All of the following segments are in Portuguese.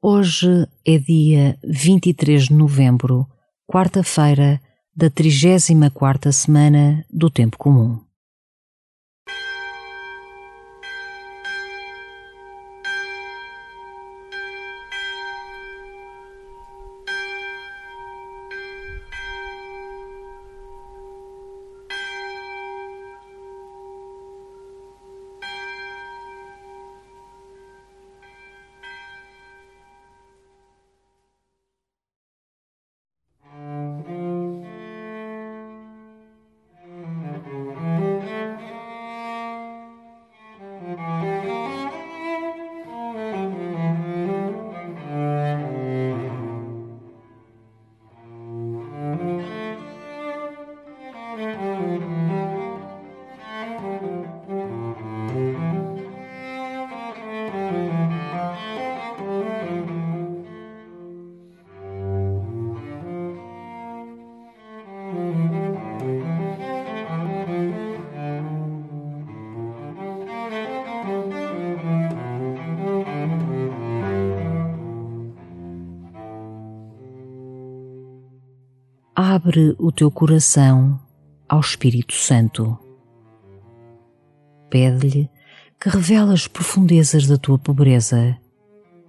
Hoje é dia 23 de novembro, quarta-feira da 34ª semana do Tempo Comum. Abre o teu coração ao Espírito Santo. Pede-lhe que revele as profundezas da tua pobreza,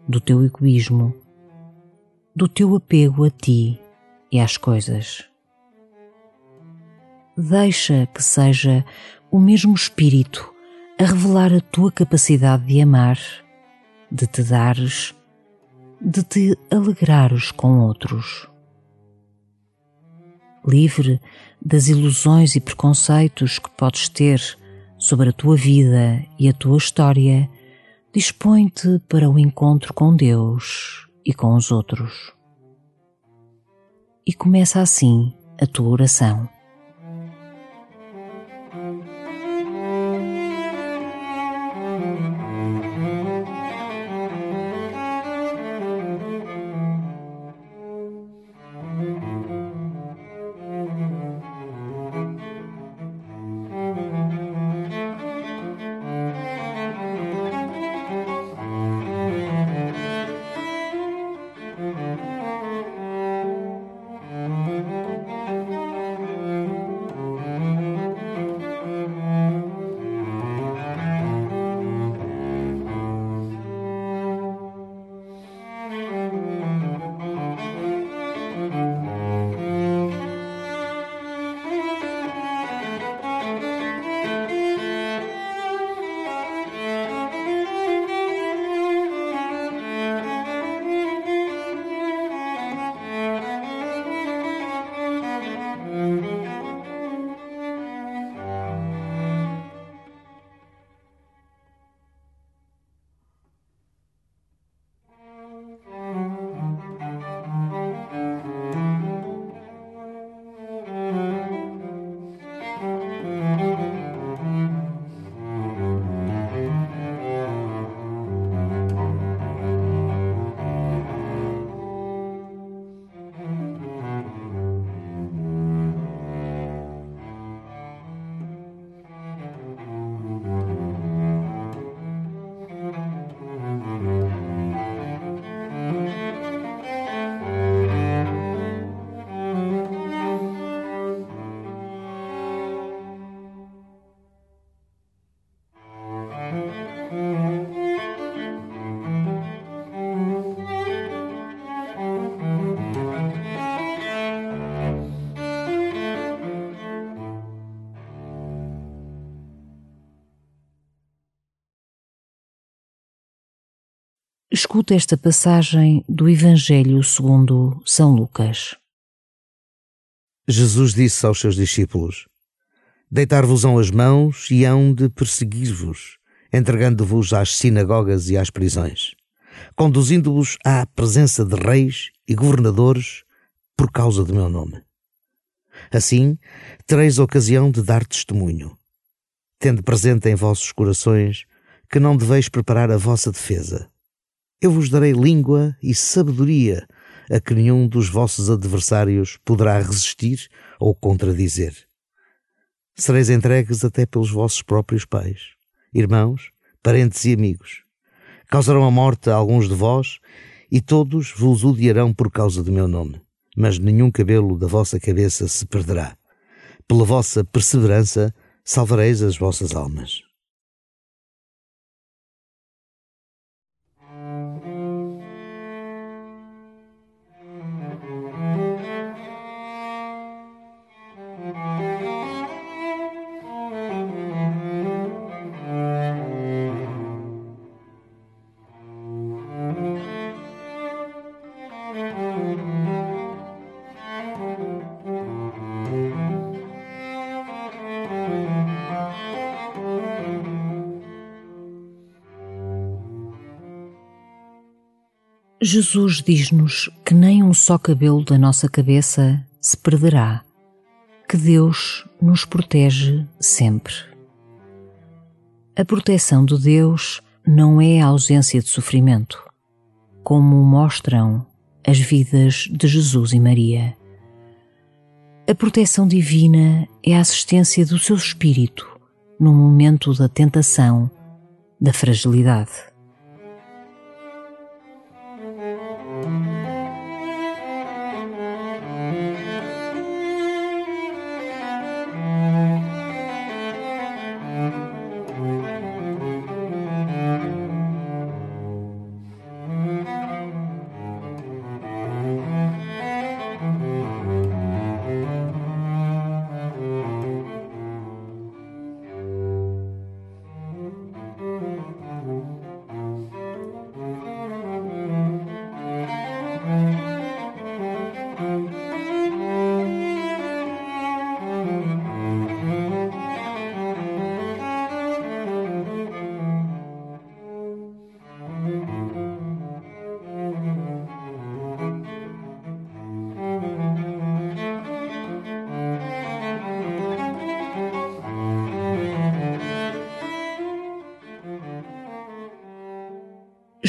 do teu egoísmo, do teu apego a ti e às coisas. Deixa que seja o mesmo Espírito a revelar a tua capacidade de amar, de te dares, de te alegrares com outros livre das ilusões e preconceitos que podes ter sobre a tua vida e a tua história, dispõe-te para o encontro com Deus e com os outros. E começa assim a tua oração. Escuta esta passagem do Evangelho segundo São Lucas. Jesus disse aos seus discípulos: Deitar-vos-ão as mãos e hão de perseguir-vos, entregando-vos às sinagogas e às prisões, conduzindo-vos à presença de reis e governadores por causa do meu nome. Assim, tereis ocasião de dar testemunho, tendo presente em vossos corações que não deveis preparar a vossa defesa eu vos darei língua e sabedoria a que nenhum dos vossos adversários poderá resistir ou contradizer. Sereis entregues até pelos vossos próprios pais, irmãos, parentes e amigos. Causarão a morte a alguns de vós e todos vos odiarão por causa do meu nome, mas nenhum cabelo da vossa cabeça se perderá. Pela vossa perseverança salvareis as vossas almas. Jesus diz-nos que nem um só cabelo da nossa cabeça se perderá, que Deus nos protege sempre. A proteção de Deus não é a ausência de sofrimento, como mostram as vidas de Jesus e Maria. A proteção divina é a assistência do seu espírito no momento da tentação, da fragilidade.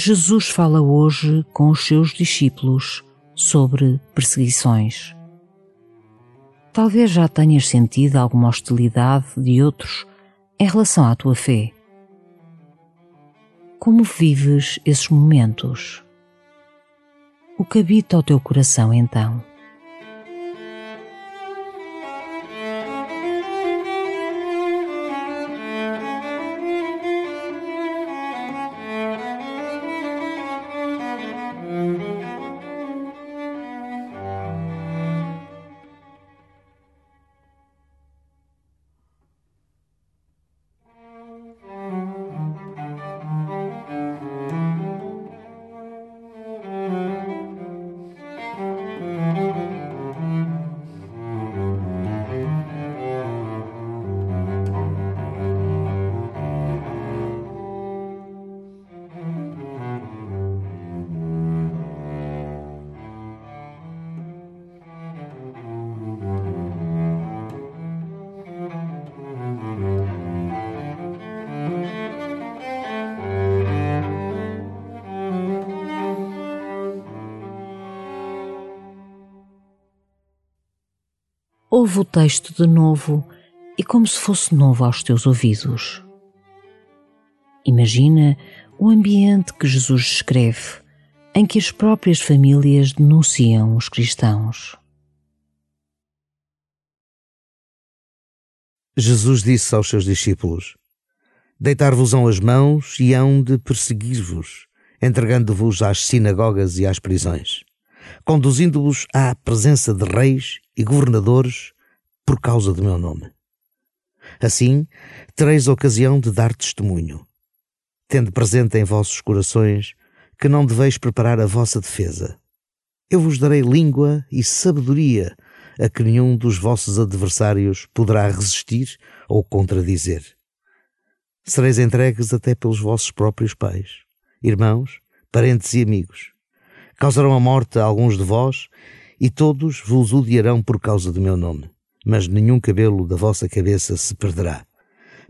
Jesus fala hoje com os seus discípulos sobre perseguições. Talvez já tenhas sentido alguma hostilidade de outros em relação à tua fé. Como vives esses momentos? O que habita o teu coração então? Ouve o texto de novo e como se fosse novo aos teus ouvidos. Imagina o ambiente que Jesus descreve, em que as próprias famílias denunciam os cristãos. Jesus disse aos seus discípulos: Deitar-vos-ão as mãos e hão de perseguir-vos, entregando-vos às sinagogas e às prisões conduzindo-vos à presença de reis e governadores por causa do meu nome. Assim, tereis ocasião de dar testemunho, tendo presente em vossos corações que não deveis preparar a vossa defesa. Eu vos darei língua e sabedoria a que nenhum dos vossos adversários poderá resistir ou contradizer. Sereis entregues até pelos vossos próprios pais, irmãos, parentes e amigos Causarão a morte a alguns de vós, e todos vos odiarão por causa do meu nome. Mas nenhum cabelo da vossa cabeça se perderá.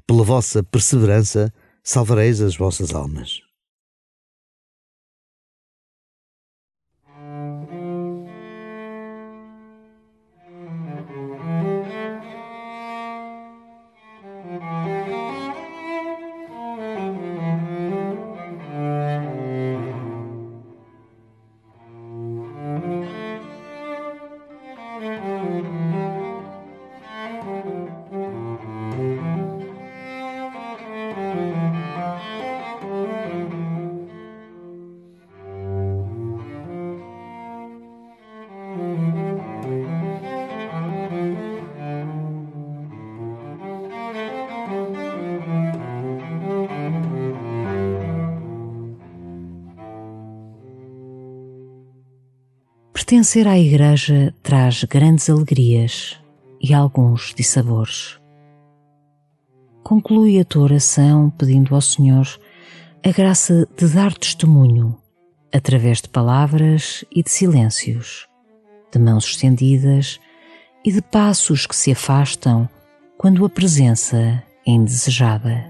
Pela vossa perseverança salvareis as vossas almas. Pertencer à Igreja traz grandes alegrias e alguns dissabores. Conclui a tua oração pedindo ao Senhor a graça de dar testemunho através de palavras e de silêncios, de mãos estendidas e de passos que se afastam quando a presença é indesejada.